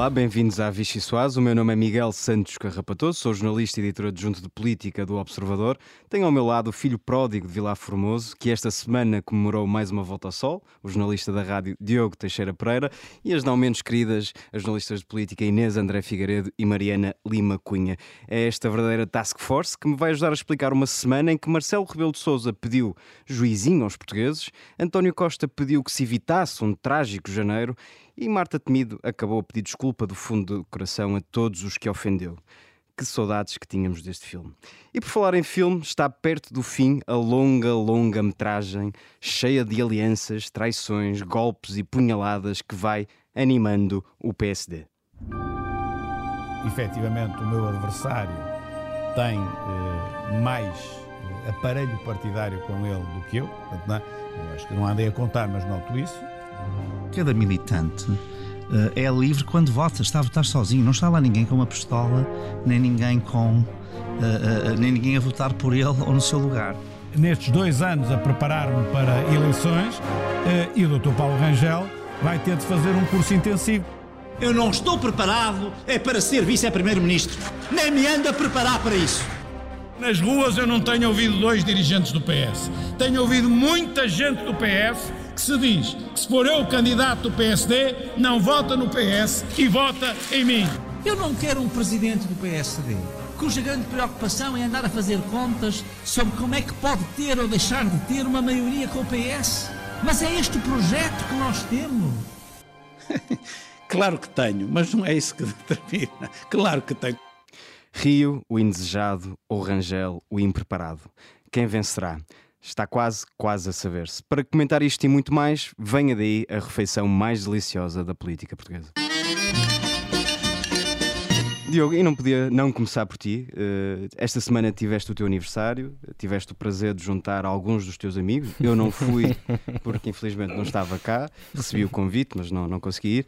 Olá, bem-vindos à Vichy Soaz. O meu nome é Miguel Santos Carrapatoso, sou jornalista e editor adjunto de política do Observador. Tenho ao meu lado o filho pródigo de Vilar Formoso, que esta semana comemorou mais uma volta ao sol, o jornalista da rádio Diogo Teixeira Pereira, e as não menos queridas, as jornalistas de política Inês André Figueiredo e Mariana Lima Cunha. É esta verdadeira task force que me vai ajudar a explicar uma semana em que Marcelo Rebelo de Sousa pediu juizinho aos portugueses, António Costa pediu que se evitasse um trágico janeiro e Marta Temido acabou a pedir desculpa do fundo do coração a todos os que ofendeu. Que saudades que tínhamos deste filme. E por falar em filme, está perto do fim a longa, longa metragem, cheia de alianças, traições, golpes e punhaladas que vai animando o PSD. Efetivamente, o meu adversário tem eh, mais eh, aparelho partidário com ele do que eu. Portanto, não, é? eu acho que não andei a contar, mas noto isso. Cada militante uh, é livre quando vota, está a votar sozinho, não está lá ninguém com uma pistola, nem ninguém com. Uh, uh, nem ninguém a votar por ele ou no seu lugar. Nestes dois anos a preparar-me para eleições, e o Dr. Paulo Rangel vai ter de fazer um curso intensivo. Eu não estou preparado é para ser vice-primeiro-ministro. Nem me anda a preparar para isso. Nas ruas eu não tenho ouvido dois dirigentes do PS. Tenho ouvido muita gente do PS que se diz que se for eu o candidato do PSD, não vota no PS e vota em mim. Eu não quero um presidente do PSD cuja grande preocupação é andar a fazer contas sobre como é que pode ter ou deixar de ter uma maioria com o PS. Mas é este o projeto que nós temos. claro que tenho, mas não é isso que determina. Claro que tenho. Rio, o indesejado, ou Rangel, o impreparado. Quem vencerá? Está quase, quase a saber-se. Para comentar isto e muito mais, venha daí a refeição mais deliciosa da política portuguesa. Diogo, e não podia não começar por ti. Uh, esta semana tiveste o teu aniversário, tiveste o prazer de juntar alguns dos teus amigos. Eu não fui, porque infelizmente não estava cá. Recebi o convite, mas não, não consegui ir.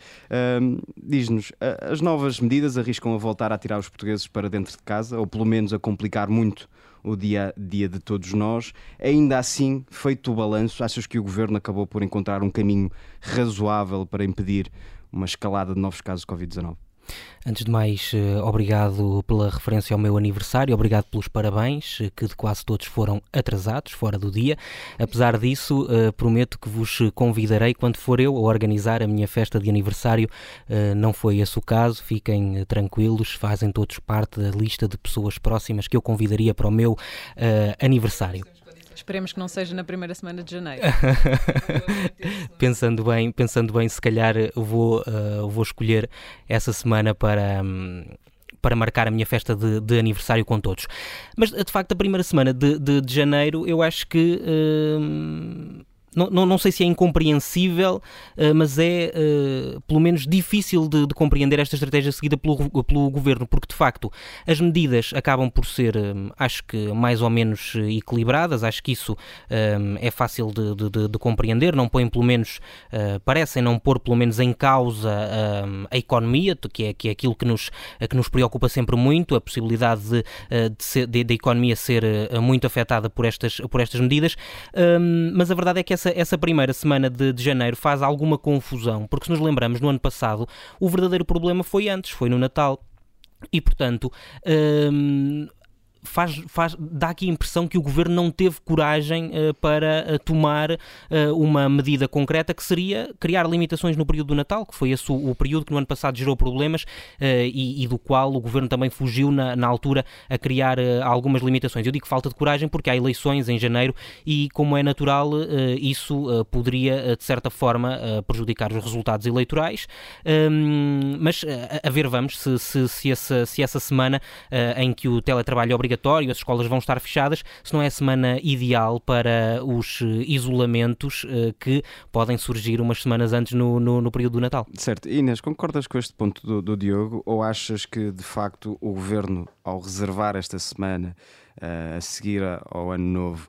Diz-nos, as novas medidas arriscam a voltar a tirar os portugueses para dentro de casa, ou pelo menos a complicar muito o dia a dia de todos nós. Ainda assim, feito o balanço, achas que o governo acabou por encontrar um caminho razoável para impedir uma escalada de novos casos de Covid-19? Antes de mais, eh, obrigado pela referência ao meu aniversário, obrigado pelos parabéns, eh, que de quase todos foram atrasados, fora do dia. Apesar disso, eh, prometo que vos convidarei quando for eu a organizar a minha festa de aniversário. Não foi esse o caso, fiquem tranquilos, fazem todos parte da lista de pessoas próximas que eu convidaria para o meu aniversário. Esperemos que não seja na primeira semana de janeiro. pensando bem, pensando bem, se calhar vou, uh, vou escolher essa semana para. Um, para marcar a minha festa de, de, aniversário com todos. Mas de facto, a primeira semana de, de, de janeiro eu acho que. Uh, não, não, não, sei se é incompreensível, uh, mas é uh, pelo menos difícil de, de, compreender esta estratégia seguida pelo, pelo governo, porque de facto as medidas acabam por ser, um, acho que, mais ou menos equilibradas. Acho que isso é fácil de, de, de, compreender. Não põem, pelo menos, parecem não pôr, pelo menos, em causa um, a economia, que é, que é aquilo que nos, que nos preocupa sempre muito, a possibilidade de, de, ser, de, de a economia ser muito afetada por estas, por estas medidas. Mas a verdade é que essa essa, essa primeira semana de, de janeiro faz alguma confusão, porque se nos lembramos, no ano passado, o verdadeiro problema foi antes, foi no Natal. E, portanto, hum, faz, faz, dá aqui a impressão que o governo não teve coragem uh, para uh, tomar uh, uma medida concreta que seria criar limitações no período do Natal, que foi esse o, o período que no ano passado gerou problemas e, e, do qual o governo também fugiu na, na altura a criar algumas limitações. Eu digo falta de coragem porque há eleições em janeiro e, como é natural, isso poderia, de certa forma, prejudicar os resultados eleitorais. Ehm, mas a, ver, vamos, se, se, se, essa, se essa semana em que o teletrabalho é obrigatório, as escolas vão estar fechadas, se não é a semana ideal para os eh, isolamentos uh, que podem surgir umas semanas antes no, no, no, período do Natal. Certo. Inês, concordas com este ponto do, do Diogo ou achas que de facto o governo, ao reservar esta semana uh, a seguir ao Ano Novo,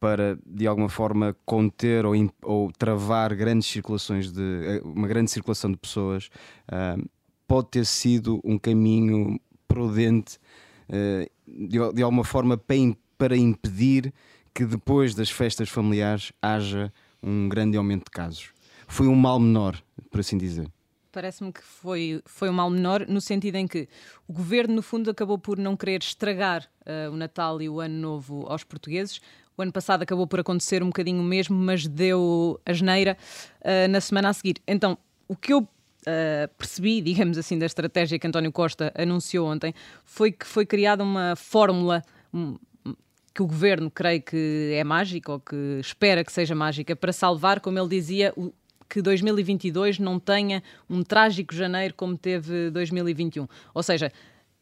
para de alguma forma conter ou, ou, travar grandes circulações de uma grande circulação de pessoas uh, pode ter sido um caminho prudente de, de alguma forma para impedir que depois das festas familiares haja um grande aumento de casos. Foi um mal menor, por assim dizer. parece-me que foi, foi um mal menor, no sentido em que o governo, no fundo, acabou por não querer estragar uh, o Natal e o Ano Novo aos portugueses. O ano passado acabou por acontecer um bocadinho o mesmo, mas deu a geneira uh, na semana a seguir. Então, o que eu Uh, percebi, digamos assim, da estratégia que António Costa anunciou ontem, foi que foi criada uma fórmula um, que o governo creio que é mágica ou que espera que seja mágica para salvar, como ele dizia, o, que 2022 não tenha um trágico janeiro como teve 2021. Ou seja,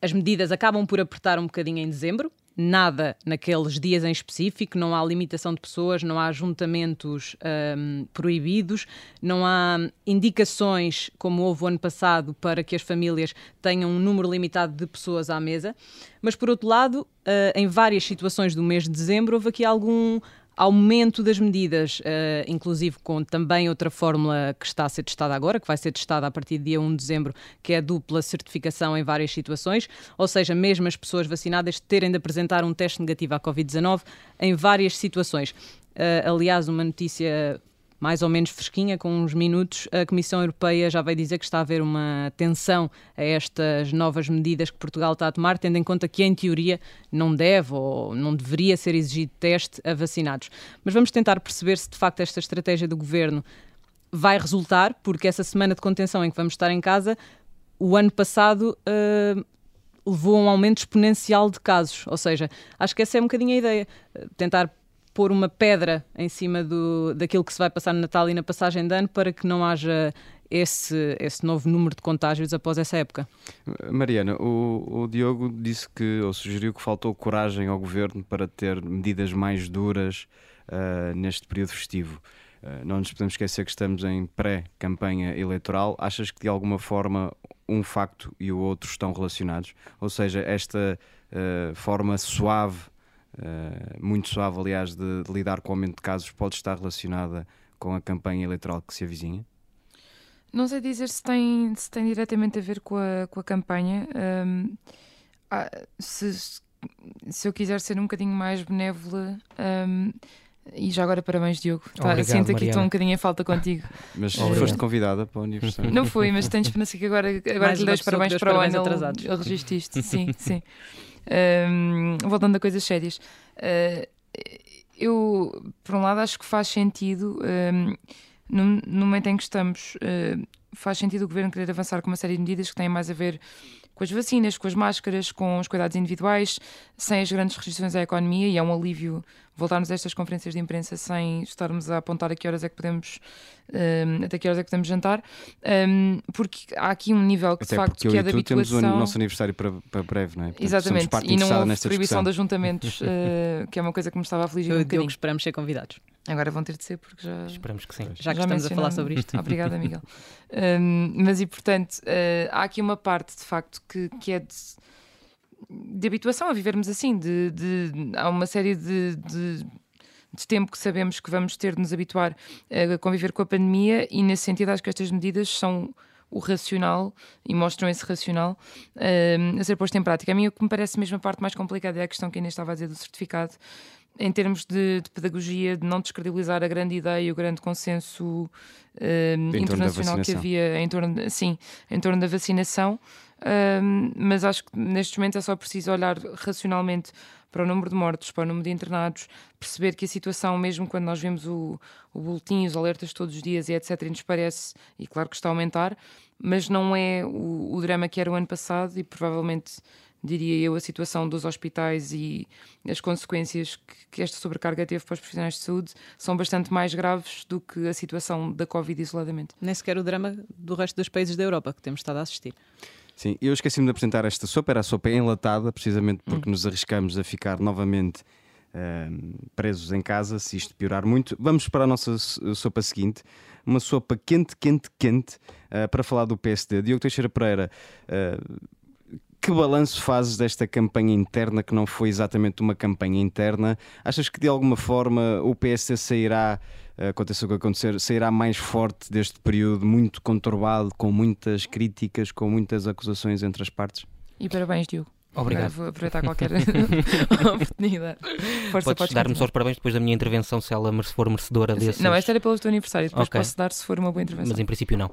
as medidas acabam por apertar um bocadinho em dezembro, nada naqueles dias em específico, não há limitação de pessoas, não há ajuntamentos um, proibidos, não há indicações, como houve o ano passado, para que as famílias tenham um número limitado de pessoas à mesa. Mas, por outro lado, uh, em várias situações do mês de dezembro, houve aqui algum aumento das medidas, uh, inclusive com também outra fórmula que está a ser testada agora, que vai ser testada a partir do dia 1 de dezembro, que é a dupla certificação em várias situações, ou seja, mesmo as pessoas vacinadas terem de apresentar um teste negativo à Covid-19 em várias situações. Uh, aliás, uma notícia mais ou menos fresquinha, com uns minutos, a Comissão Europeia já vai dizer que está a haver uma tensão a estas novas medidas que Portugal está a tomar, tendo em conta que, em teoria, não deve ou não deveria ser exigido teste a vacinados. Mas vamos tentar perceber se de facto esta estratégia do governo vai resultar, porque essa semana de contenção em que vamos estar em casa, o ano passado. Uh, levou a um aumento exponencial de casos, ou seja, acho que essa é um bocadinho a ideia, tentar pôr uma pedra em cima do, daquilo que se vai passar no Natal e na passagem de ano para que não haja esse, esse novo número de contágios após essa época. Mariana, o, o, Diogo disse que, ou sugeriu que faltou coragem ao governo para ter medidas mais duras uh, neste período festivo. Uh, não nos podemos esquecer que estamos em pré-campanha eleitoral. Achas que de alguma forma um facto e o outro estão relacionados? Ou seja, esta uh, forma suave eh, muito suave, aliás, de, de, lidar com o aumento de casos, pode estar relacionada com a campanha eleitoral que se avizinha? Não sei dizer se tem, se tem diretamente a ver com a, com a campanha. Um, ah, se, se eu quiser ser um bocadinho mais benévola. Um, e já agora parabéns, Diogo. Tá, Obrigado, sinto aqui estou um bocadinho em falta contigo. Mas Obrigado. foste convidada para o aniversário. Não fui, mas tenho esperança que agora, agora lhe dei parabéns para o ano. Atrasados. Ele regististe. Sim, sim. Um, voltando a coisas sérias. Uh, eu, por um lado, acho que faz sentido, um, no, no, momento em que estamos, uh, faz sentido o governo querer avançar com uma série de medidas que têm mais a ver com as vacinas, com as máscaras, com os cuidados individuais, sem as grandes restrições à economia, e é um alívio voltarmos a estas conferências de imprensa sem estarmos a apontar a que horas é que podemos um, até que horas é que podemos jantar, um, porque há aqui um nível que até de facto que é de habituação. temos o nosso aniversário para, para breve, não é? Portanto, Exatamente, e não houve proibição discussão. de ajuntamentos, uh, que é uma coisa que me estava a afligir um bocadinho. esperamos ser convidados. Agora vão ter de ser porque já. Esperamos que sim. Já que já estamos a falar sobre isto. Obrigada, Miguel. Um, mas e portanto, uh, há aqui uma parte de facto que, que é de, de habituação a vivermos assim, de, de há uma série de, de, de, tempo que sabemos que vamos ter de nos habituar a conviver com a pandemia, e nesse sentido acho que estas medidas são o racional e mostram esse racional uh, a ser posto em prática. A mim o que me parece mesmo a parte mais complicada é a questão que ainda estava a dizer do certificado em termos de, de, pedagogia, de não descredibilizar a grande ideia e o grande consenso uh, internacional que havia em torno, sim, em torno da vacinação. Uh, mas acho que neste momento é só preciso olhar racionalmente para o número de mortos, para o número de internados, perceber que a situação, mesmo quando nós vemos o, o boletim, os alertas todos os dias e etc., nos parece, e claro que está a aumentar, mas não é o, o drama que era o ano passado e provavelmente diria eu, a situação dos hospitais e as consequências que, que, esta sobrecarga teve para os profissionais de saúde são bastante mais graves do que a situação da Covid isoladamente. Nem sequer o drama do resto dos países da Europa que temos estado a assistir. Sim, eu esqueci-me de apresentar esta sopa, era a sopa enlatada, precisamente porque hum. nos arriscamos a ficar novamente uh, presos em casa, se isto piorar muito. Vamos para a nossa sopa seguinte, uma sopa quente, quente, quente, uh, para falar do PSD. Diogo Teixeira Pereira, uh, que balanço fazes desta campanha interna que não foi exatamente uma campanha interna? Achas que de alguma forma o PSD sairá, eh, aconteça o que acontecer, sairá mais forte deste período muito conturbado, com muitas críticas, com muitas acusações entre as partes? E parabéns, Diogo. Obrigado. Vou aproveitar qualquer oportunidade. Força, podes dar-me só os parabéns depois da minha intervenção, se ela for merecedora desse. Não, esta era pelo teu aniversário, depois okay. posso dar se for uma boa intervenção. Mas em princípio não. uh,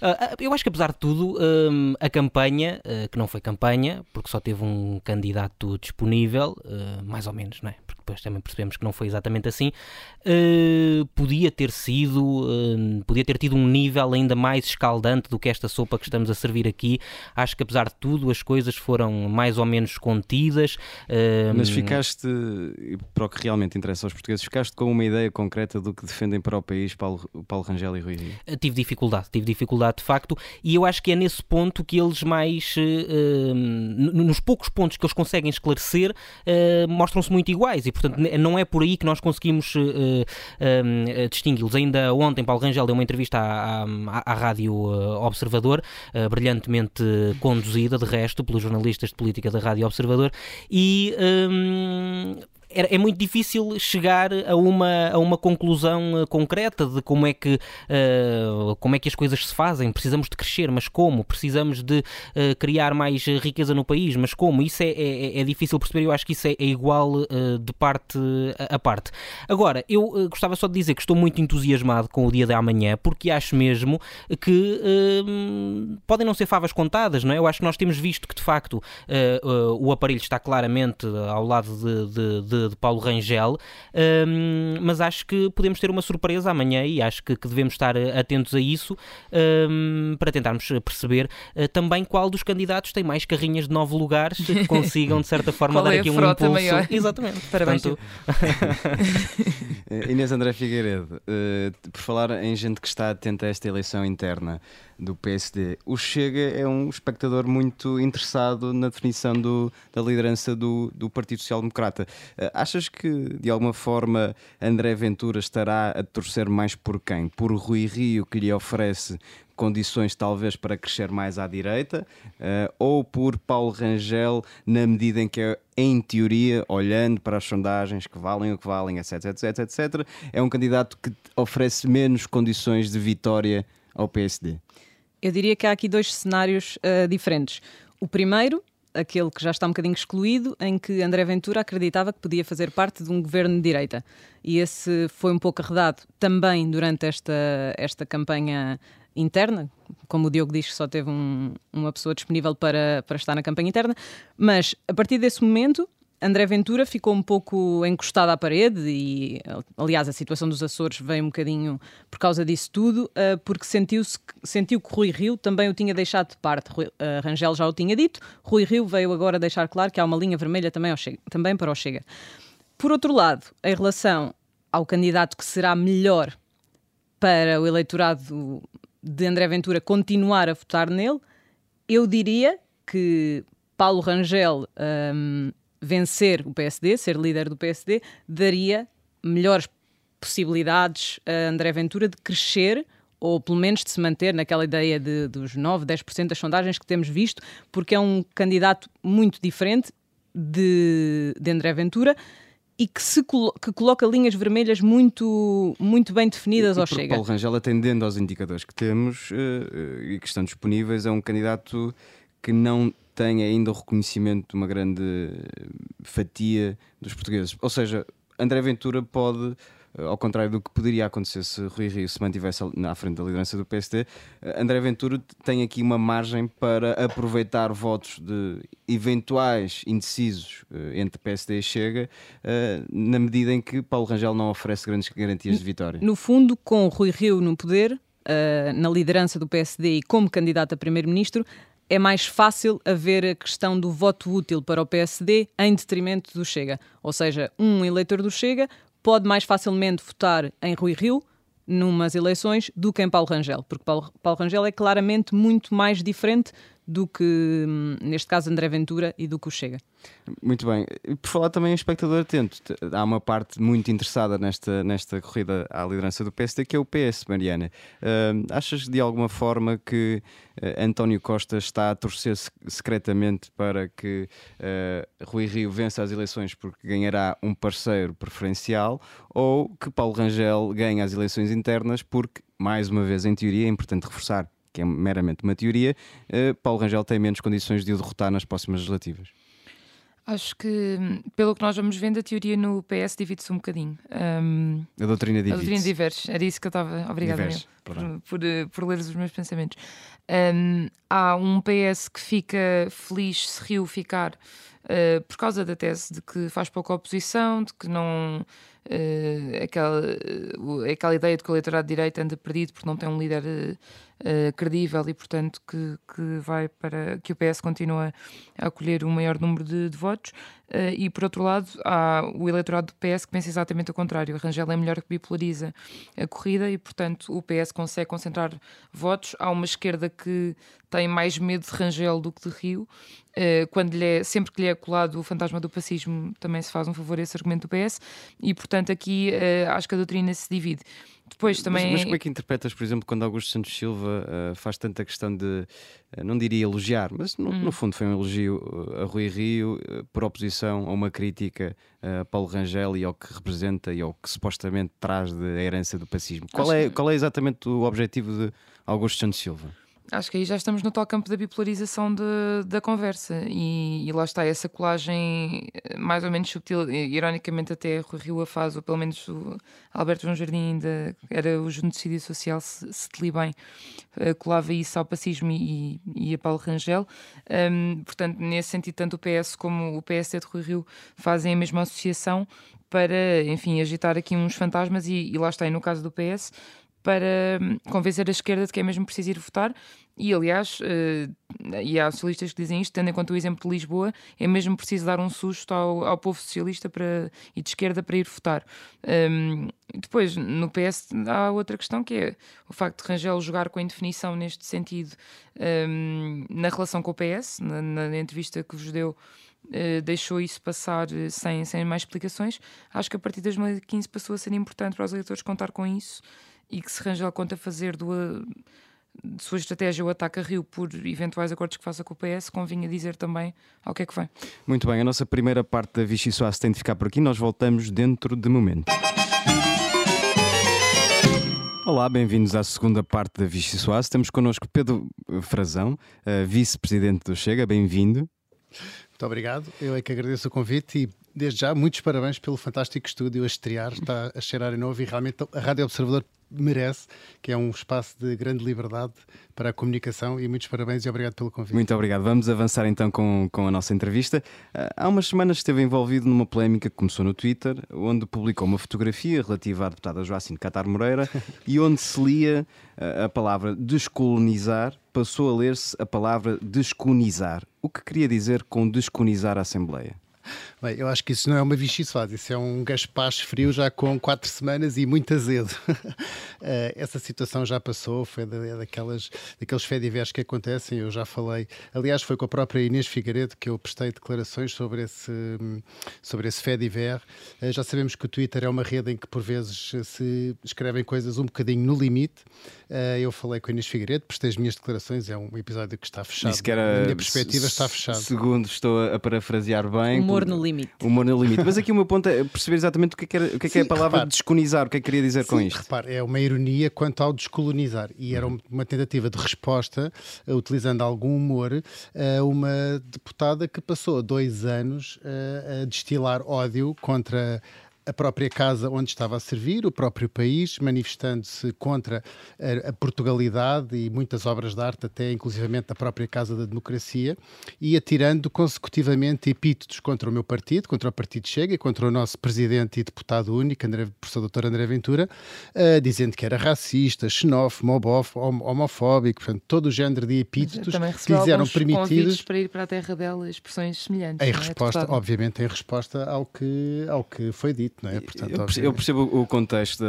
eu acho que apesar de tudo, uh, a campanha, uh, que não foi campanha, porque só teve um candidato disponível, mais ou menos, não é? Depois também percebemos que não foi exatamente assim, podia ter sido, podia ter tido um nível ainda mais escaldante do que esta sopa que estamos a servir aqui. Acho que apesar de tudo, as coisas foram mais ou menos contidas. Mas ficaste, para o que realmente interessa aos portugueses, ficaste com uma ideia concreta do que defendem para o país Paulo, Paulo Rangel e Rui Rio? Tive dificuldade, tive dificuldade de facto, e eu acho que é nesse ponto que eles mais, uh, nos poucos pontos que eles conseguem esclarecer, uh, mostram-se muito iguais, e portanto não é por aí que nós conseguimos uh, distingui-los. Ainda ontem Paulo Rangel deu uma entrevista à, à, à Rádio Observador, brilhantemente conduzida, de resto, pelos jornalistas de política da Rádio Observador, e um, é, é muito difícil chegar a uma, a uma conclusão uh, concreta de como é, que, uh, como é que as coisas se fazem. Precisamos de crescer, mas como? Precisamos de uh, criar mais riqueza no país, mas como? Isso é, é, é difícil perceber. Eu acho que isso é, é igual uh, de parte a, parte. Agora, eu gostava só de dizer que estou muito entusiasmado com o dia de amanhã, porque acho mesmo que podem não ser favas contadas, não é? Eu acho que nós temos visto que de facto o aparelho está claramente ao lado de, de, de de, Paulo Rangel, um, mas acho que podemos ter uma surpresa amanhã e acho que, que devemos estar eh, atentos a isso um, para tentarmos perceber uh, também qual dos candidatos tem mais carrinhas de nove lugares que consigam, de certa forma, dar é aqui um impulso. Maior? Exatamente. Parabéns. Portanto... Inês André Figueiredo, uh, por falar em gente que está atenta a esta eleição interna, do PSD. O Chega é um espectador muito interessado na definição do, da liderança do, do Partido Social Democrata. Uh, achas que, de alguma forma, André Ventura estará a torcer mais por quem? Por Rui Rio, que lhe oferece condições talvez para crescer mais à direita, uh, ou por Paulo Rangel, na medida em que, em teoria, olhando para as sondagens que valem o que valem, etc, etc, etc, é um candidato que oferece menos condições de vitória ao PSD? Eu diria que há aqui dois cenários uh, diferentes. O primeiro, aquele que já está um bocadinho excluído, em que André Ventura acreditava que podia fazer parte de um governo de direita. E esse foi um pouco arredado também durante esta, esta campanha interna, como o Diogo diz só teve um, uma pessoa disponível para, para estar na campanha interna, mas a partir desse momento André Ventura ficou um pouco encostado à parede e, aliás, a situação dos Açores veio um bocadinho por causa disso tudo, uh, porque sentiu, sentiu que Rui Rio também o tinha deixado de parte. Rui, uh, Rangel já o tinha dito, Rui Rio veio agora deixar claro que há uma linha vermelha também, Chega, também para o Chega. Por outro lado, em relação ao candidato que será melhor para o eleitorado de André Ventura continuar a votar nele, eu diria que Paulo Rangel um, vencer o PSD, ser líder do PSD, daria melhores possibilidades a André Ventura de crescer ou pelo menos de se manter naquela ideia de, dos 9, 10% das sondagens que temos visto, porque é um candidato muito diferente de, de André Ventura e que, se colo que coloca linhas vermelhas muito, muito bem definidas e, ao Chega. Paulo Rangel, atendendo aos indicadores que temos uh, e que estão disponíveis, é um candidato que não tem ainda o reconhecimento de uma grande fatia dos portugueses. Ou seja, André Ventura pode, eh, ao contrário do que poderia acontecer se Rui Rio se mantivesse na frente da liderança do PSD, eh, André Ventura tem aqui uma margem para aproveitar votos de eventuais indecisos eh, entre PSD e Chega, na medida em que Paulo Rangel não oferece grandes garantias de vitória. No fundo, com Rui Rio no poder, na liderança do PSD e como candidato a primeiro-ministro, é mais fácil haver a questão do voto útil para o PSD em detrimento do Chega. Ou seja, um eleitor do Chega pode mais facilmente votar em Rui Rio numas eleições do que em Paulo Rangel, porque Paulo, Paulo Rangel é claramente muito mais diferente do que, hum, neste caso, André Ventura e do que o Chega. Muito bem. Por falar também em espectador atento, há uma parte muito interessada nesta, nesta corrida à liderança do PSD, que é o PS, Mariana. Uh, achas de alguma forma que uh, António Costa está a torcer secretamente para que uh, Rui Rio vença as eleições porque ganhará um parceiro preferencial ou que Paulo Rangel ganhe as eleições internas porque, mais uma vez, em teoria, é importante reforçar que é meramente uma teoria, uh, Paulo Rangel tem menos condições de o derrotar nas próximas legislativas. Acho que, pelo que nós vamos vendo, a teoria no PS divide-se um bocadinho. Um, a doutrina divide. A doutrina diverge. Era isso que eu estava. Obrigada por, por, por, ler os meus pensamentos. Um, há um PS que fica feliz se Rio ficar uh, por causa da tese de que faz pouca oposição, de que não. Uh, aquela, uh, aquela ideia de que o eleitorado de direita anda perdido porque não tem um líder uh, credível e, portanto, que, que vai para que o PS continua a acolher um maior número de, de votos. E, por outro lado, há o eleitorado do PS que pensa exatamente o contrário. A Rangel é melhor que bipolariza a corrida e, portanto, o PS consegue concentrar votos. Há uma esquerda que tem mais medo de Rangel do que de Rio. Uh, quando lhe é, sempre que lhe é colado o fantasma do fascismo, também se faz um favor a esse argumento do PS. E, portanto, aqui acho que a doutrina se divide. Depois também. Mas, mas, como é que interpretas, por exemplo, quando Augusto Santos Silva uh, faz tanta questão de, uh, não diria elogiar, mas no, hum. no, fundo foi um elogio a Rui Rio uh, por oposição a uma crítica a Paulo Rangel e ao que representa e ao que supostamente traz da herança do pacismo? Qual é, qual é exatamente o objetivo de Augusto Santos Silva? Acho que aí já estamos no tal campo da bipolarização de, da conversa e, e, lá está essa colagem eh, mais ou menos subtil, ironicamente até Rui Rio a faz, ou pelo menos o Alberto João Jardim ainda era o genocídio social, se, se te li bem, uh, colava isso ao pacismo e, e a Paulo Rangel. Um, portanto, nesse sentido, tanto o PS como o PSD de Rui Rio fazem a mesma associação para, enfim, agitar aqui uns fantasmas e, e lá está, e no caso do PS, para hum, convencer a esquerda de que é mesmo preciso ir votar. E, aliás, uh, e há socialistas que dizem isto, tendo em conta o exemplo de Lisboa, é mesmo preciso dar um susto ao, ao povo socialista para, e de esquerda para ir votar. Um, depois, no PS, há outra questão que é o facto de Rangel jogar com a indefinição neste sentido um, na relação com o PS, na, na entrevista que vos deu. Uh, deixou isso passar uh, sem, sem mais explicações. Acho que a partir de 2015 passou a ser importante para os eleitores contar com isso e que se Rangel conta fazer do, de sua estratégia o ataque a Rio por eventuais acordos que faça com o PS, convinha dizer também ao que é que vai. Muito bem, a nossa primeira parte da Vichy Soares tem de ficar por aqui, nós voltamos dentro de momento. Olá, bem-vindos à segunda parte da Vichy Soares. Temos connosco Pedro Frazão, vice-presidente do Chega, bem-vindo. Muito obrigado, eu é que agradeço o convite e desde já muitos parabéns pelo fantástico estúdio a estrear, está a cheirar em novo e realmente a Rádio Observador merece, que é um espaço de grande liberdade para a comunicação e muitos parabéns e obrigado pelo convite. Muito obrigado. Vamos avançar então com, com a nossa entrevista. Ah, há umas semanas esteve envolvido numa polémica que começou no Twitter, onde publicou uma fotografia relativa à deputada Joacine Catar Moreira e onde se lia ah, a palavra descolonizar, passou a ler-se a palavra descolonizar. O que queria dizer com descolonizar a Assembleia? Bem, eu acho que isso não é uma Vichy Soase, isso é um gaspacho frio já com quatro semanas e muito azedo. Eh, essa situação já passou, foi daquelas, daqueles fediveres que acontecem, eu já falei. Aliás, foi com a própria Inês Figueiredo que eu prestei declarações sobre esse, sobre esse fediver. Eh, já sabemos que o Twitter é uma rede em que por vezes se escrevem coisas um bocadinho no limite. Eh, eu falei com a Inês Figueiredo, prestei as minhas declarações, é um episódio que está fechado. Isso que era, Na minha perspectiva está fechado. Segundo estou a parafrasear bem. Humor no limite. Humor no limite. Mas aqui o meu ponto é perceber exatamente o que é, que era, o que é, Sim, que é a palavra repare, descolonizar, o que é que queria dizer Sim, com isto. Repare, é uma ironia quanto ao descolonizar. E era uma tentativa de resposta, uh, utilizando algum humor, a uma deputada que passou dois anos uh, a destilar ódio contra a própria casa onde estava a servir, o próprio país, manifestando-se contra a, a, Portugalidade e muitas obras de arte, até inclusivamente a própria Casa da Democracia, e atirando consecutivamente epítetos contra o meu partido, contra o Partido Chega e contra o nosso presidente e deputado único, André, professor doutor André Ventura, uh, dizendo que era racista, xenófobo, homofóbico, portanto, todo o género de epítetos que lhes eram permitidos. para ir para a terra dela, expressões semelhantes. Em é, resposta, obviamente, em resposta ao que, ao que foi dito não é? Portanto, eu, percebo, eu percebo o contexto,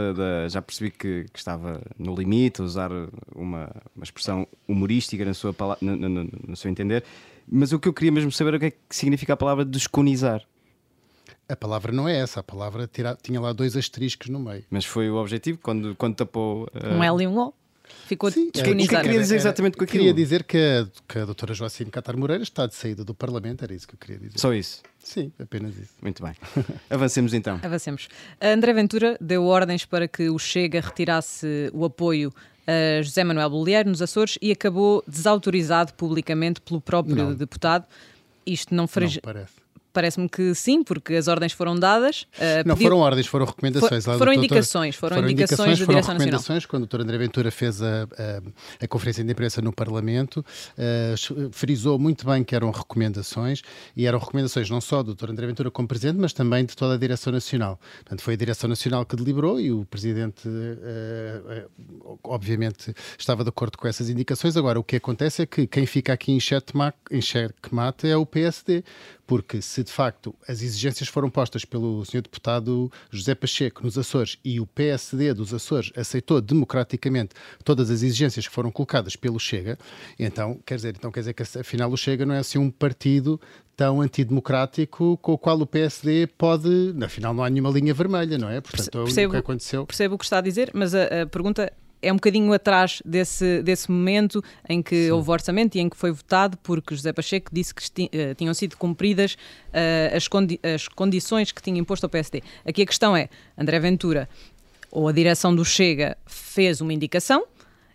já percebi que, que, estava no limite, a usar uma, uma expressão humorística na sua, no, no, no seu entender, mas o que eu queria mesmo saber é o que é que significa a palavra desconizar. A palavra não é essa, a palavra tira, tinha lá dois asteriscos no meio. Mas foi o objetivo quando, quando tapou. Uh... Um L e um O. Ficou Sim. O que queria dizer exatamente com aquilo? Queria dizer que a, que a doutora Joacine Catar Moreira está de saída do Parlamento, era isso que eu queria dizer. Só isso? Sim, apenas isso. Muito bem. Avancemos então. Avancemos. A André Ventura deu ordens para que o Chega retirasse o apoio uh, José Manuel Bolieiro, nos Açores, e acabou desautorizado publicamente pelo próprio Não. deputado. Isto não, Não, parece. Parece-me que sim, porque as ordens foram dadas. Uh, não pediu... foram ordens, foram recomendações. For, foram, indicações, foram, foram indicações, indicações da foram Direção recomendações Nacional. quando o Dr. André Ventura fez a, a, a, conferência de imprensa no Parlamento, uh, frisou muito bem que eram recomendações e eram recomendações não só do Dr. André Ventura como Presidente, mas também de toda a Direção Nacional. Portanto, foi a Direção Nacional que deliberou e o Presidente, uh, obviamente, estava de acordo com essas indicações. Agora, o que acontece é que quem fica aqui em xeque-mate é o PSD, porque se de facto as exigências foram postas pelo Sr. Deputado José Pacheco nos Açores e o PSD dos Açores aceitou democraticamente todas as exigências que foram colocadas pelo Chega, então quer dizer, então quer dizer que afinal o Chega não é assim um partido tão antidemocrático com o qual o PSD pode, afinal não há nenhuma linha vermelha, não é? Portanto, percebo, o que aconteceu. Percebo o que está a dizer, mas a, a pergunta é um bocadinho atrás desse, desse momento em que Sim. houve orçamento e em que foi votado, porque José Pacheco disse que uh, tinham sido cumpridas uh, as, condi as condições que tinha imposto ao PSD. Aqui a questão é: André Ventura ou a direção do Chega fez uma indicação,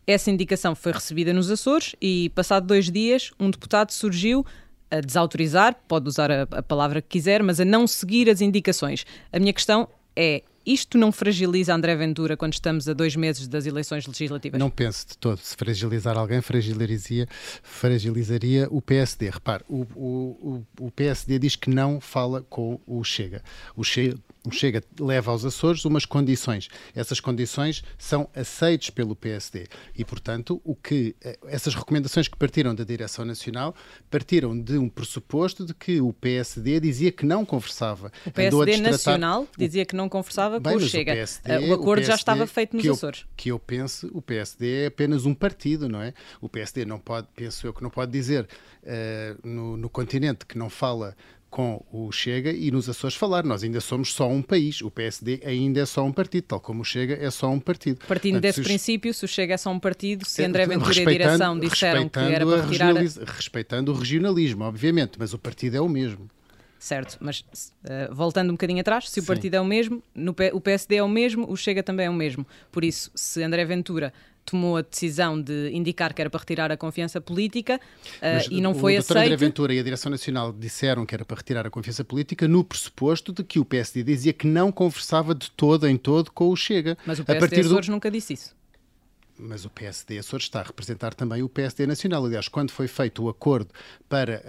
essa indicação foi recebida nos Açores e, passado dois dias, um deputado surgiu a desautorizar, pode usar a, a palavra que quiser, mas a não seguir as indicações. A minha questão é: isto não fragiliza André Ventura quando estamos a dois meses das eleições legislativas? Não penso de todo. Se fragilizar alguém, fragilizaria, fragilizaria o PSD. Repare, o, o, o PSD diz que não fala com o Chega. O Chega o Chega leva aos Açores umas condições. Essas condições são aceites pelo PSD e, portanto, o que essas recomendações que partiram da Direção Nacional partiram de um pressuposto de que o PSD dizia que não conversava. O PSD Nacional dizia que não conversava Bem, com o Chega. O, PSD, o acordo o PSD, já estava feito nos que Açores. Eu, que eu penso, o PSD é apenas um partido, não é? O PSD não pode, penso eu que não pode dizer uh, no, no continente que não fala com o Chega e nos Açores falar. Nós ainda somos só um país. O PSD ainda é só um partido, tal como o Chega é só um partido. Partindo Portanto, desse se princípio, se o Chega é só um partido, se André Ventura e a direção disseram que era para retirar... Respeitando o regionalismo, obviamente, mas o partido é o mesmo. Certo, mas uh, voltando um bocadinho atrás, se o partido é o mesmo, no, o PSD é o mesmo, o Chega também é o mesmo. Por isso, se André Ventura tomou a decisão de indicar que era para retirar a confiança política uh, e não foi aceito. O Dr. André Ventura e a Direção Nacional disseram que era para retirar a confiança política no pressuposto de que o PSD dizia que não conversava de todo em todo com o Chega. Mas o PSD a partir do... nunca disse isso mas o PSD Açores está a representar também o PSD Nacional. Aliás, quando foi feito o acordo para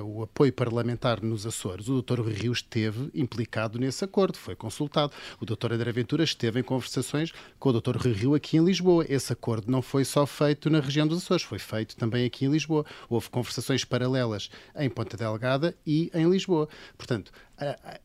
uh, uh, o apoio parlamentar nos Açores, o Dr. Rui Rio esteve implicado nesse acordo, foi consultado. O Dr. André Ventura esteve em conversações com o Dr. Rui Rio aqui em Lisboa. Esse acordo não foi só feito na região dos Açores, foi feito também aqui em Lisboa. Houve conversações paralelas em Ponta Delgada e em Lisboa. Portanto,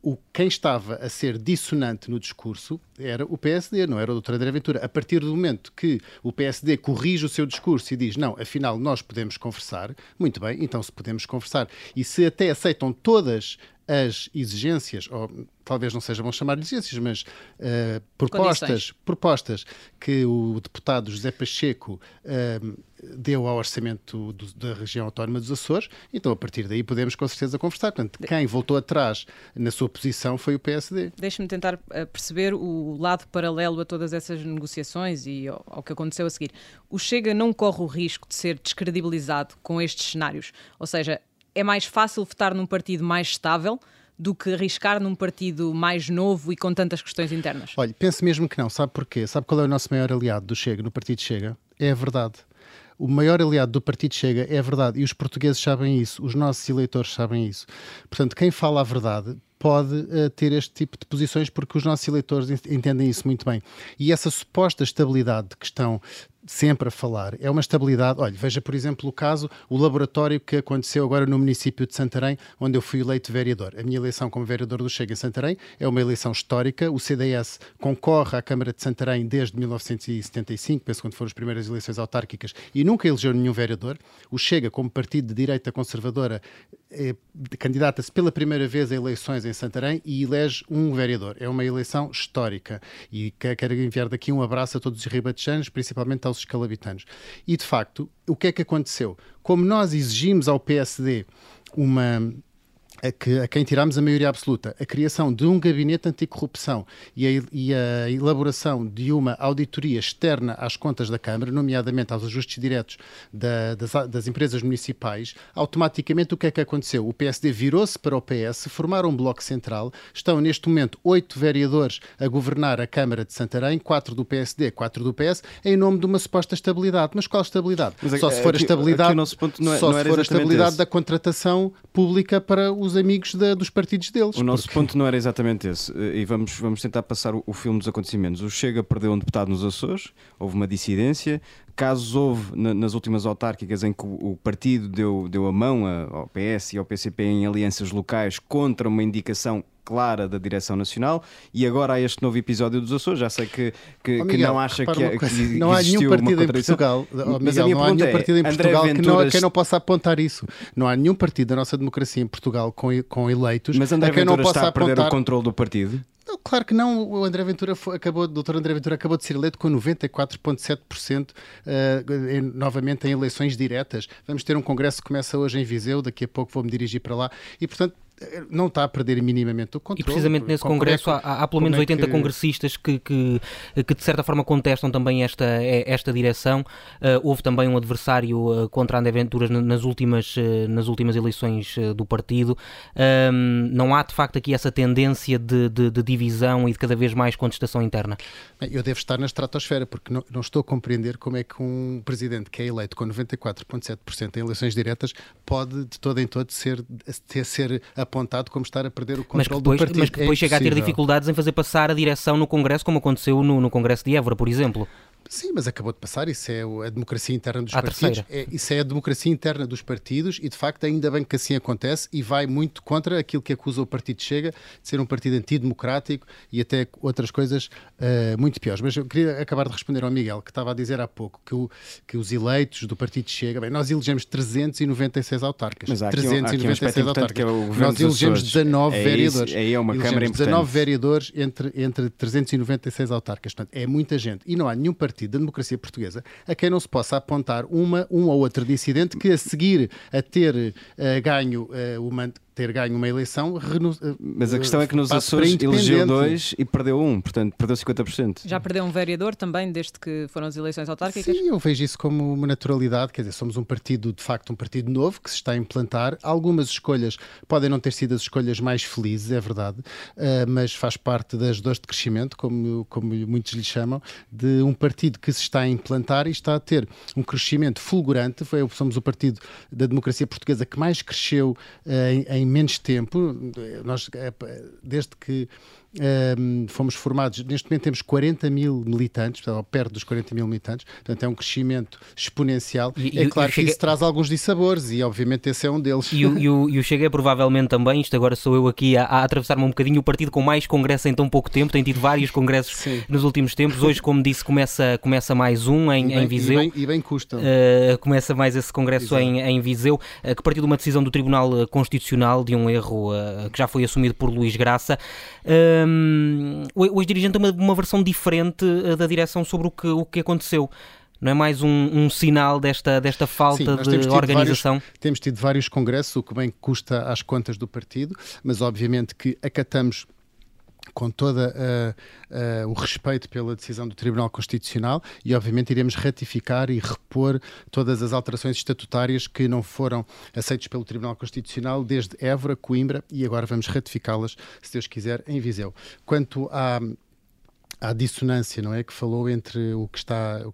o, quem estava a ser dissonante no discurso era o PSD, não era o Dr. André Ventura. A partir do momento que o PSD corrige o seu discurso e diz não, afinal nós podemos conversar, muito bem, então se podemos conversar e se até aceitam todas as exigências, ou talvez não seja bom chamar de exigências, mas uh, propostas, propostas que o deputado José Pacheco uh, deu ao orçamento do, da região autónoma dos Açores, então a partir daí podemos com certeza conversar. Portanto, quem voltou atrás na sua posição foi o PSD. Deixe-me tentar eh, perceber o lado paralelo a todas essas negociações e ao, ao que aconteceu a seguir. O Chega não corre o risco de ser descredibilizado com estes cenários, ou seja, é mais fácil votar num partido mais estável do que arriscar num partido mais novo e com tantas questões internas? Olha, penso mesmo que não. Sabe porquê? Sabe qual é o nosso maior aliado do Chega, no Partido Chega? É a verdade. O maior aliado do Partido Chega é a verdade e os portugueses sabem isso, os nossos eleitores sabem isso. Portanto, quem fala a verdade pode uh, ter este tipo de posições porque os nossos eleitores entendem isso muito bem. E essa suposta estabilidade que estão sempre a falar. É uma estabilidade. Olha, veja, por exemplo, o caso, o laboratório que aconteceu agora no município de Santarém, onde eu fui eleito vereador. A minha eleição como vereador do Chega em Santarém é uma eleição histórica. O CDS concorre à Câmara de Santarém desde 1975, penso quando foram as primeiras eleições autárquicas, e nunca elegeu nenhum vereador. O Chega, como partido de direita conservadora, é, candidata-se pela primeira vez a eleições em Santarém e elege um vereador. É uma eleição histórica. E quero enviar daqui um abraço a todos os ribatejanos, principalmente aos escalabitanos. E, de facto, o que é que aconteceu? Como nós exigimos ao PSD uma a, que, a quem tiramos a maioria absoluta, a criação de um gabinete anticorrupção e a, e a elaboração de uma auditoria externa às contas da Câmara, nomeadamente aos ajustes diretos da, das, das, empresas municipais, automaticamente o que é que aconteceu? O PSD virou-se para o PS, formaram um bloco central, estão neste momento oito vereadores a governar a Câmara de Santarém, quatro do PSD, quatro do PS, em nome de uma suposta estabilidade. Mas qual estabilidade? Mas, só se for aqui, a estabilidade, é, só se for a estabilidade esse. da contratação pública para os amigos da, dos partidos deles. O nosso porque... ponto não era exatamente esse. E vamos, vamos tentar passar o, o filme dos acontecimentos. O Chega perdeu um deputado nos Açores, houve uma dissidência. Casos houve na, nas últimas autárquicas em que o, o partido deu, deu a mão a, ao PS e ao PCP em alianças locais contra uma indicação clara da direção nacional e agora há este novo episódio dos Açores. Já sei que, que, oh, Miguel, que não acha que, é- que não há nenhum partido em Portugal, oh, Miguel, mas a minha não há nenhum é, partido em André Portugal Venturas... que, não, quem não possa apontar isso. Não há nenhum partido da nossa democracia em Portugal com, com eleitos mas André a quem Ventura não possa está a perder apontar... o controle do partido. Não, claro que não. O André Ventura foi, acabou, o doutor André Ventura acabou de ser eleito com 94,7% uh, novamente em eleições diretas. Vamos ter um congresso que começa hoje em Viseu, daqui a pouco vou-me dirigir para lá. E, portanto, não está a perder minimamente o controle. E precisamente nesse congresso é que, há, há, pelo menos é 80 que... congressistas que, que, que, de certa forma contestam também esta, esta direção. Uh, houve também um adversário uh, contra André Venturas nas últimas, uh, nas últimas eleições do partido. não há de facto aqui essa tendência de, de, de, divisão e de cada vez mais contestação interna? Bem, eu devo estar na estratosfera, porque não, não, estou a compreender como é que um presidente que é eleito com 94,7% em eleições diretas pode de todo em todo ser, ter, ser apontado como estar a perder o controle mas depois, do partido. Mas que depois é chega a ter dificuldades em fazer passar a direção no Congresso, como aconteceu no, no Congresso de Évora, por exemplo. Sim, mas acabou de passar, isso é a democracia interna dos à partidos. É, isso é a democracia interna dos partidos e de facto ainda bem que assim acontece e vai muito contra aquilo que acusa o Partido Chega de ser um partido antidemocrático e até outras coisas uh, muito piores. Mas eu queria acabar de responder ao Miguel, que estava a dizer há pouco que, o, que os eleitos do Partido Chega, bem, nós elegemos 396 autarcas. Mas há aqui 396 um, há um que é o nós elegemos 19 é vereadores. Isso, é uma elegemos Câmara 19 vereadores entre, entre 396 autarcas. Portanto, é muita gente. E não há nenhum partido da democracia portuguesa a quem não se possa apontar uma, um ou outro dissidente que a seguir a ter uh, ganho uh, uma ter ganho uma eleição. Renu... Mas a questão é que nos Açores elegeu dois e perdeu um, portanto perdeu 50%. Já perdeu um vereador também, desde que foram as eleições autárquicas? Sim, eu vejo isso como uma naturalidade, quer dizer, somos um partido, de facto, um partido novo que se está a implantar. Algumas escolhas podem não ter sido as escolhas mais felizes, é verdade, uh, mas faz parte das dores de crescimento, como, como muitos lhe chamam, de um partido que se está a implantar e está a ter um crescimento fulgurante. Foi, somos o partido da democracia portuguesa que mais cresceu em, em menos tempo. Nós, é, desde que um, fomos formados, neste momento temos 40 mil militantes, portanto, perto dos 40 mil militantes, portanto é um crescimento exponencial. E, é claro que Chega... isso traz alguns dissabores e obviamente esse é um deles. E o, e o, e o Chega é provavelmente também, isto agora sou eu aqui a, a atravessar-me um bocadinho, o partido com mais congressos em tão pouco tempo, tem tido vários congressos Sim. nos últimos tempos, hoje como disse começa, começa mais um em, bem, em Viseu. E bem, e bem custam. Uh, começa mais esse congresso em, em, Viseu, uh, que partiu de uma decisão do Tribunal Constitucional, de um erro uh, que já foi assumido por Luís Graça. Um, o ex-dirigente tem uma, uma, versão diferente uh, da direção sobre o que, o que aconteceu. Não é mais um, um sinal desta, desta falta Sim, de organização? Vários, temos tido vários congressos, o que bem custa às contas do partido, mas obviamente que acatamos com todo uh, uh, o respeito pela decisão do Tribunal Constitucional e, obviamente, iremos ratificar e repor todas as alterações estatutárias que não foram aceitas pelo Tribunal Constitucional desde Évora, Coimbra e agora vamos ratificá-las, se Deus quiser, em Viseu. Quanto à à dissonância, não é? Que falou entre o que está, eh,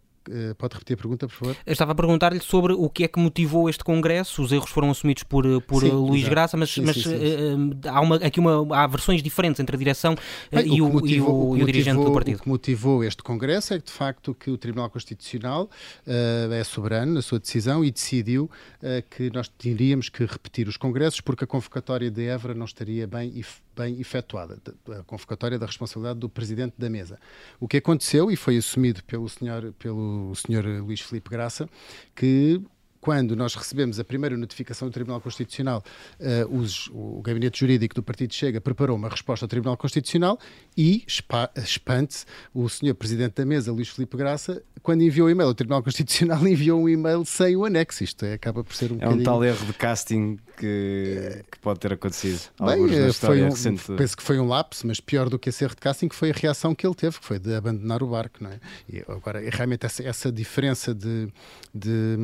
pode repetir a pergunta, por favor? Eu estava a perguntar-lhe sobre o que é que motivou este congresso. Os erros foram assumidos por, eh, por sim, Luís exato. Graça, mas, sim, mas sim, há uma, aqui uma, há versões diferentes entre a direção Bem, e, o, motivou, e, o, o dirigente do partido. O que motivou este congresso é que, de facto, que o Tribunal Constitucional uh, é soberano na sua decisão e decidiu uh, que nós teríamos que repetir os congressos porque a convocatória de Évora não estaria bem e bem efetuada, a convocatória da responsabilidade do presidente da mesa. O que aconteceu e foi assumido pelo senhor, pelo senhor Luís Filipe Graça, que quando nós recebemos a primeira notificação do Tribunal Constitucional, uh, os, o gabinete jurídico do Partido Chega preparou uma resposta ao Tribunal Constitucional e, espante-se, o senhor Presidente da Mesa, Luís Filipe Graça, quando enviou o e-mail ao Tribunal Constitucional, enviou um e-mail sem o anexo. Isto é, acaba por ser um É um tal erro de casting que, que pode ter acontecido. Bem, eh, foi um, penso que foi um lapso, mas pior do que esse erro de casting foi a reação que ele teve, que foi de abandonar o barco. Não é? E agora, realmente, essa, essa diferença de, de,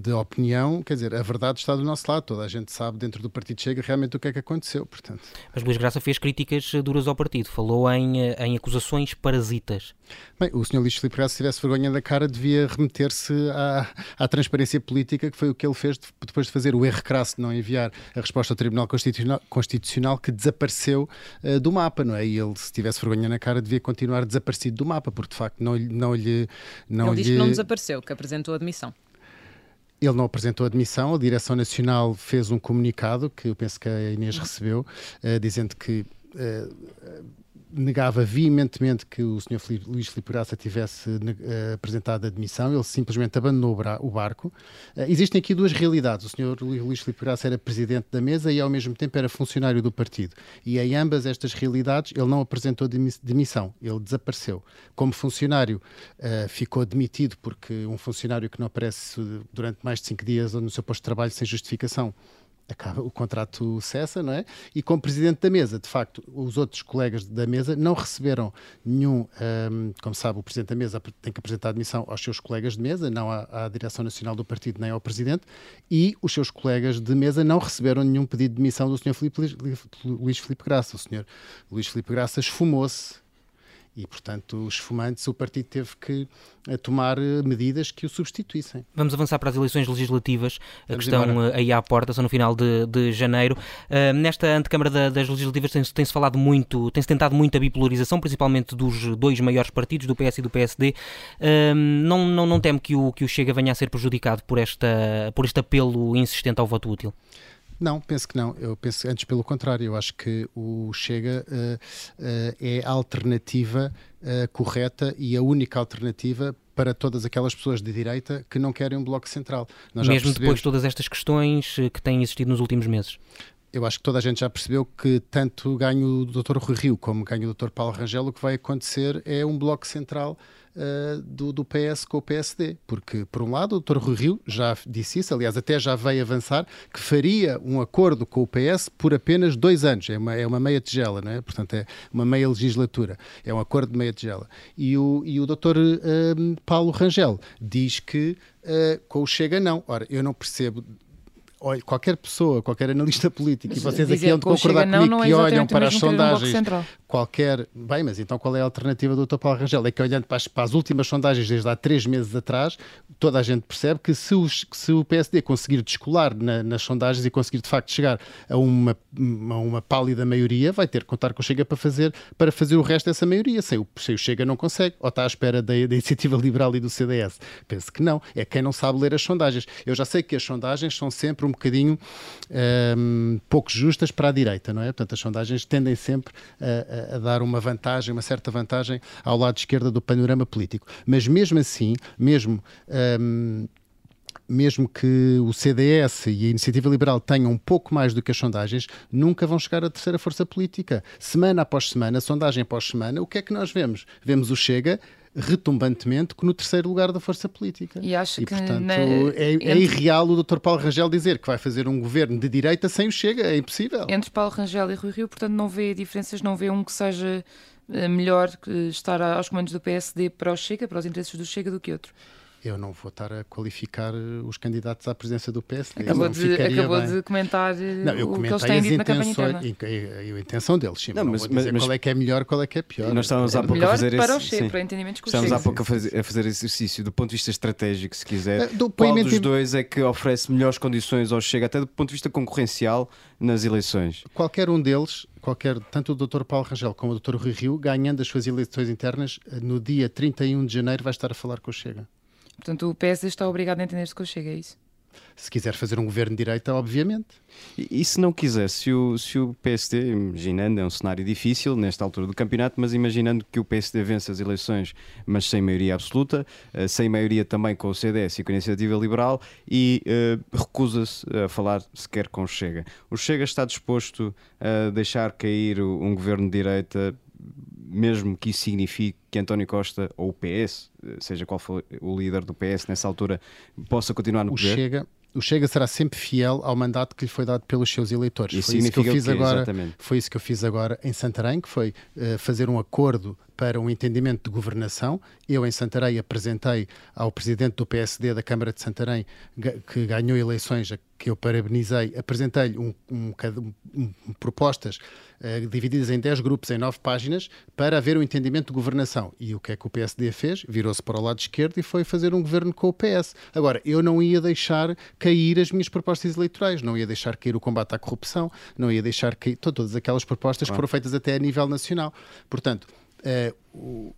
de, opinião, quer dizer, a verdade está do nosso lado, toda a gente sabe dentro do Partido Chega realmente o que é que aconteceu. Portanto. Mas Luís Graça fez críticas duras ao partido, falou em, eh, em acusações parasitas. Bem, o Sr. Luís Filipe Graça, se tivesse vergonha da cara, devia remeter-se à, à transparência política, que foi o que ele fez depois de fazer o erro crasso de não enviar a resposta ao Tribunal Constitucional, Constitucional que desapareceu uh, do mapa, não é? E ele, se tivesse vergonha na cara, devia continuar desaparecido do mapa, porque de facto não, não lhe. Não ele lhe... diz que não desapareceu, que apresentou admissão. Ele não apresentou admissão, a Direção Nacional fez um comunicado que eu penso que a Inês recebeu, uh, dizendo que. Uh, negava veementemente que o Sr. Luís Filipe Graça tivesse uh, apresentado admissão, ele simplesmente abandonou o barco. Uh, existem aqui duas realidades. O Sr. Luís Filipe Graça era presidente da mesa e, ao mesmo tempo, era funcionário do partido. E em ambas estas realidades, ele não apresentou demissão, ele desapareceu. Como funcionário, uh, ficou demitido porque um funcionário que não aparece durante mais de cinco dias no seu posto de trabalho sem justificação acaba, o contrato cessa, não é? E como presidente da mesa, de facto, os outros colegas da mesa não receberam nenhum, um, como sabe, o presidente da mesa tem que apresentar admissão aos seus colegas de mesa, não à, à direção nacional do partido nem ao presidente, e os seus colegas de mesa não receberam nenhum pedido de demissão do Sr. Filipe, Luís Filipe Graça. O Sr. Luís Filipe Graça esfumou-se e, portanto, os fumantes, o partido teve que eh, tomar eh, medidas que o substituíssem. Vamos avançar para as eleições legislativas a que estão embora. Eh, aí à porta, são no final de, de janeiro. Uh, nesta antecâmara da, das legislativas tem-se tem falado muito, tem-se tentado muito a bipolarização, principalmente dos dois maiores partidos, do PS e do PSD. Uh, não, não, não temo que o, que o Chega venha a ser prejudicado por, esta, por este apelo insistente ao voto útil? Não, penso que não. Eu penso antes pelo contrário. Eu acho que o Chega uh, uh, é a alternativa uh, correta e a única alternativa para todas aquelas pessoas de direita que não querem um bloco central. Nós Mesmo depois de todas estas questões que têm existido nos últimos meses eu acho que toda a gente já percebeu que tanto ganha o Dr. Rui Rio como ganha o Dr. Paulo Rangel, o que vai acontecer é um bloco central uh, do, do, PS com o PSD. Porque, por um lado, o Dr. Rui Rio já disse isso, aliás, até já veio avançar, que faria um acordo com o PS por apenas dois anos. É uma, é uma meia tigela, não é? Portanto, é uma meia legislatura. É um acordo de meia tigela. E o, e o Dr. Uh, eh, Paulo Rangel diz que uh, com o Chega não. Ora, eu não percebo qualquer pessoa, qualquer analista político, e vocês aqui hão de concordar comigo, não, não é que olham para as sondagens, qualquer... Bem, mas então qual é a alternativa do Dr. Paulo Rangel? É que olhando para as, para as, últimas sondagens desde há três meses atrás, toda a gente percebe que se, os, se o PSD conseguir descolar na, nas sondagens e conseguir de facto chegar a uma, a uma pálida maioria, vai ter que contar com o Chega para fazer, para fazer o resto dessa maioria. Sem o, sem o Chega não consegue, ou está à espera da, da Iniciativa Liberal e do CDS. Penso que não, é quem não sabe ler as sondagens. Eu já sei que as sondagens são sempre um bocadinho um, pouco justas para a direita, não é? Portanto, as sondagens tendem sempre a, a, dar uma vantagem, uma certa vantagem ao lado esquerdo do panorama político. Mas mesmo assim, mesmo. Um, mesmo que o CDS e a Iniciativa Liberal tenham um pouco mais do que as sondagens, nunca vão chegar à terceira força política. Semana após semana, sondagem após semana, o que é que nós vemos? Vemos o Chega retumbantemente no terceiro lugar da força política. E acho e, que portanto, na... é, é, irreal o Dr. Paulo Rangel dizer que vai fazer um governo de direita sem o Chega, é impossível. Entre Paulo Rangel e Rui Rio, portanto, não vê diferenças, não vê um que seja eh, melhor estar aos comandos do PSD para o Chega, para os interesses do Chega, do que outro. Eu não vou estar a qualificar eh, os candidatos à presença do PSD. Acabou, de, acabou de, comentar eh, não, eu o que eles têm dito na campanha interna. E, a intenção deles, sim. Não, mas, não vou dizer mas, qual é que é melhor, qual é que é pior. Nós estávamos há pouco a fazer para esse, o Chega, para entendimentos com Estávamos há pouco a fazer, a fazer exercício do ponto de vista estratégico, se quiser. Eh, do qual dos dois é que oferece melhores condições ao Chega, até do ponto de vista concorrencial, nas eleições? Qualquer um deles qualquer, tanto o Dr. Paulo Rangel como o Dr. Rui Rio, ganhando as suas eleições internas, no dia 31 de janeiro vai estar a falar com o Chega. Portanto, o PS está obrigado a entender-se com o Chega, é isso? Se quiser fazer um governo de direita, obviamente. E, e, se não quiser, se o, se o PSD, imaginando, é um cenário difícil nesta altura do campeonato, mas imaginando que o PSD vence as eleições, mas sem maioria absoluta, uh, sem maioria também com o CDS e com a Iniciativa Liberal, e uh, recusa-se a falar sequer com o Chega. O Chega está disposto a deixar cair um governo de direita mesmo que isso signifique que António Costa ou o PS, eh, seja qual for o líder do PS nessa altura, possa continuar no o poder? Chega, o Chega será sempre fiel ao mandato que lhe foi dado pelos seus eleitores. Isso foi isso que eu fiz agora. Exatamente. Foi isso que eu fiz agora em Santarém, que foi uh, fazer um acordo para um entendimento de governação. Eu, em Santarém, apresentei ao presidente do PSD da Câmara de Santarém, que ganhou eleições, que eu parabenizei, apresentei-lhe um, um, um, propostas uh, divididas em 10 grupos, em 9 páginas, para haver um entendimento de governação. E o que é que o PSD fez? Virou-se para o lado esquerdo e foi fazer um governo com o PS. Agora, eu não ia deixar cair as minhas propostas eleitorais, não ia deixar cair o combate à corrupção, não ia deixar cair todas aquelas propostas que foram feitas até a nível nacional. Portanto, Uh,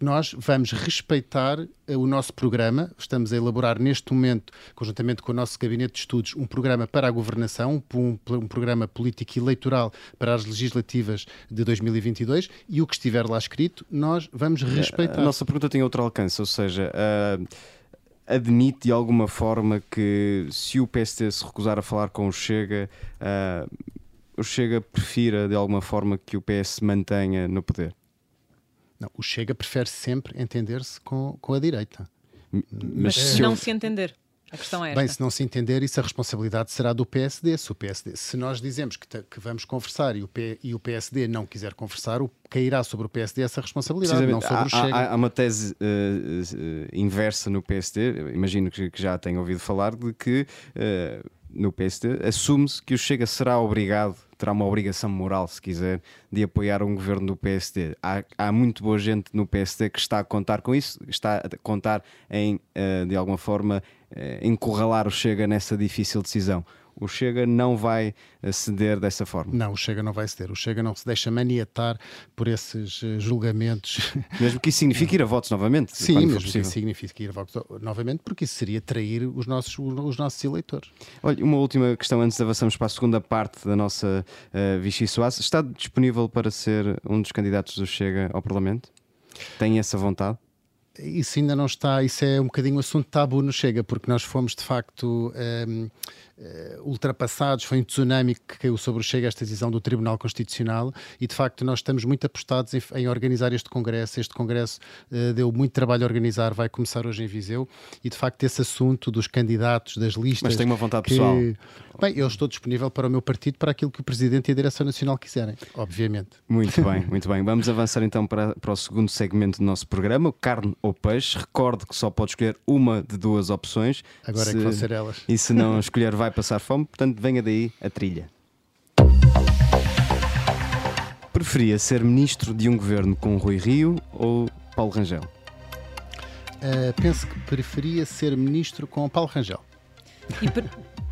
nós vamos respeitar uh, o nosso programa. Estamos a elaborar neste momento, conjuntamente com o nosso gabinete de estudos, um programa para a governação, um, um programa político eleitoral para as legislativas de 2022 e o que estiver lá escrito, nós vamos respeitar. A nossa pergunta tem outro alcance, ou seja, uh, admite de alguma forma que se o PST se recusar a falar com o Chega, o Chega prefira de alguma forma que o PS se mantenha no poder? Não, o Chega prefere sempre entender-se com, com a direita. Mas se não se entender. A questão é esta. Bem, se não se entender, isso a responsabilidade será do PSD. Se, o PSD, se nós dizemos que, que vamos conversar e o, P, e o PSD não quiser conversar, o, cairá sobre o PSD essa responsabilidade, não sobre há, o Chega. Há, há uma tese uh, uh, inversa no PSD, imagino que, que, já tenha ouvido falar, de que uh, no PSD assume-se que o Chega será obrigado terá uma obrigação moral, se quiser, de apoiar um governo do PSD. Há, há muito boa gente no PSD que está a contar com isso, está a contar em, uh, de alguma forma, uh, encurralar o Chega nessa difícil decisão o Chega não vai eh, ceder dessa forma. Não, o Chega não vai ceder. O Chega não se deixa maniatar por esses eh, julgamentos. Mesmo que isso signifique ir a votos novamente. Sim, mesmo que isso signifique ir a votos novamente, porque isso seria trair os nossos, os nossos eleitores. Olha, uma última questão antes de avançarmos para a segunda parte da nossa uh, Vichy Soares. Está disponível para ser um dos candidatos do Chega ao Parlamento? Tem essa vontade? Isso ainda não está, isso é um bocadinho assunto tabu no Chega, porque nós fomos de facto. Um, uh, ultrapassados, foi um tsunami que caiu sobre o Chega esta decisão do Tribunal Constitucional e de facto nós estamos muito apostados em, em organizar este Congresso. Este Congresso uh, deu muito trabalho a organizar, vai começar hoje em Viseu e de facto esse assunto dos candidatos, das listas. Mas tem uma vontade que, pessoal. Bem, eu estou disponível para o meu partido para aquilo que o Presidente e a Direção Nacional quiserem, obviamente. Muito bem, muito bem. Vamos avançar então para, para o segundo segmento do nosso programa, carne ou peixe. Recordo que só pode escolher uma de duas opções. Agora se, é que vão ser elas. E se não escolher, vai passar fome, portanto, venha daí a trilha. Preferia ser ministro de um governo com Rui Rio ou Paulo Rangel? Uh, penso que preferia ser ministro com Paulo Rangel. E, pre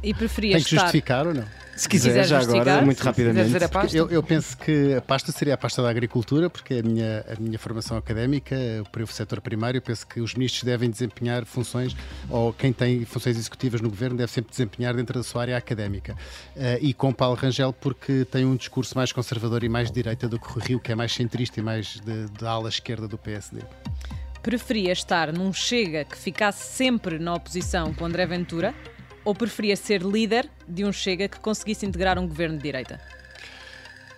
e preferia Tem que justificar ou não? Se quiser, já agora, muito rapidamente. Eu, eu, penso que a pasta seria a pasta da agricultura, porque é a minha, a minha formação académica, o setor primário, eu penso que os ministros devem desempenhar funções, ou quem tem funções executivas no governo deve sempre desempenhar dentro da sua área académica. Uh, e com Paulo Rangel, porque tem um discurso mais conservador e mais de direita do que o Rio, que é mais centrista e mais da ala esquerda do PSD preferia estar num Chega que ficasse sempre na oposição com André Ventura ou preferia ser líder de um Chega que conseguisse integrar um governo de direita?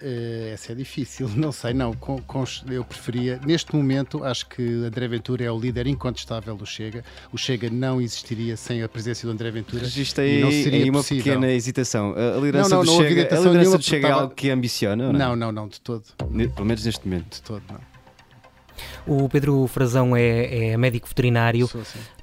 Uh, essa é difícil, não sei, não. Com, com, eu preferia, neste momento, acho que André Ventura é o líder incontestável do Chega. O Chega não existiria sem a presença do André Ventura. Existe aí, não seria uma possível. pequena hesitação. A liderança não, não, do Chega, a liderança do Chega é algo que ambiciona? Não? não, não, não, de todo. Pelo menos neste momento. De todo, não. O Pedro Frazão é, é médico veterinário.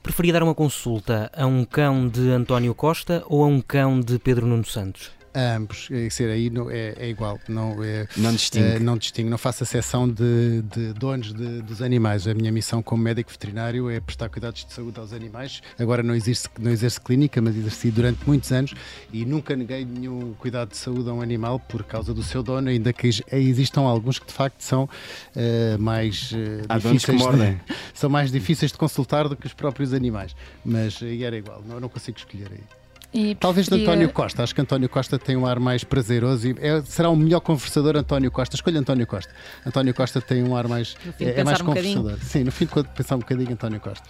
Preferia dar uma consulta a um cão de António Costa ou a um cão de Pedro Nuno Santos? Ambos, é, ser aí é, é, igual, não, é, não distingue. É, não distingue, não faço a seção de, de donos de, dos animais. A minha missão como médico veterinário é prestar cuidados de saúde aos animais. Agora não exerço, não exerço clínica, mas exerci durante muitos anos e nunca neguei nenhum cuidado de saúde a um animal por causa do seu dono, ainda que existam alguns que de facto são uh, mais uh, difíceis de, são mais difíceis de consultar do que os próprios animais. Mas uh, era igual, não, não consigo escolher aí. E Talvez de preferia- António Costa. Acho que António Costa tem um ar mais prazeroso e é- será um melhor conversador António Costa. Escolha António Costa. António Costa tem um ar mais. De é, é mais um bocadinho. conversador. Sim, no fim de contas, pensar um bocadinho António Costa.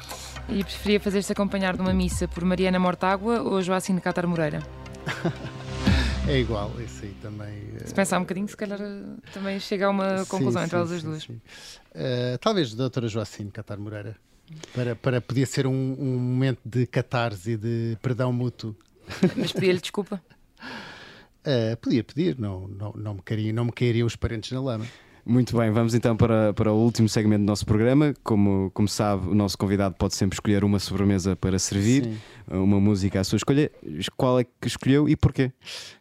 E preferia fazer-se acompanhar de uma missa por Mariana Mortágua ou Joacim de Catar Moreira. É igual, isso aí também. eh, Se pensar um bocadinho, se calhar eh, também chega a uma sim, conclusão entre sim, elas as sim, duas. sim. Eh, talvez doutora Joacine Catar Moreira. Para, para podia ser um, um momento de catarse e de perdão mútuo. Mas pedia-lhe desculpa. Eh, podia pedir, não, não, não, me cairiam, não me cairiam os parentes na lama. Muito bem, vamos então para, para o último segmento do nosso programa. Como, como sabe, o nosso convidado pode sempre escolher uma sobremesa para servir, Sim. Uma música à sua escolha. Qual é que escolheu e porquê?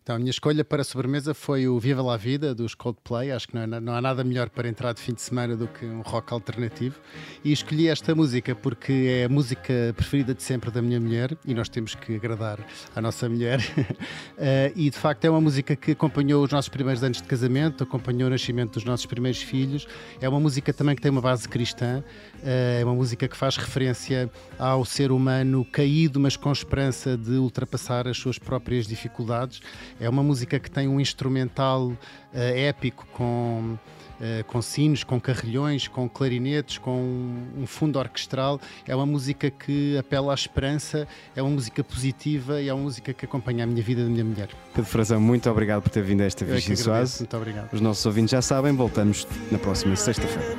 Então, a minha escolha para a sobremesa foi o Viva la Vida dos Coldplay. Acho que não, é não há nada melhor para entrar de fim de semana do que um rock alternativo. E escolhi esta música porque é a música preferida de sempre da minha mulher e nós temos que agradar à nossa mulher. Eh, e de facto é uma música que acompanhou os nossos primeiros anos de casamento, acompanhou o nascimento dos nossos primeiros filhos. É uma música também que tem uma base cristã. Eh, é uma música que faz referência ao ser humano caído, mas com esperança de ultrapassar as suas próprias dificuldades. É uma música que tem um instrumental eh, épico com. eh, com sinos, com carrilhões, com clarinetes, com um fundo orquestral. É uma música que apela à esperança, é uma música positiva e é uma música que acompanha a minha vida e da minha mulher. Pedro Frazão, muito obrigado por ter vindo a esta é Virgem. Soase. Muito obrigado. Os nossos ouvintes já sabem, voltamos na próxima sexta-feira.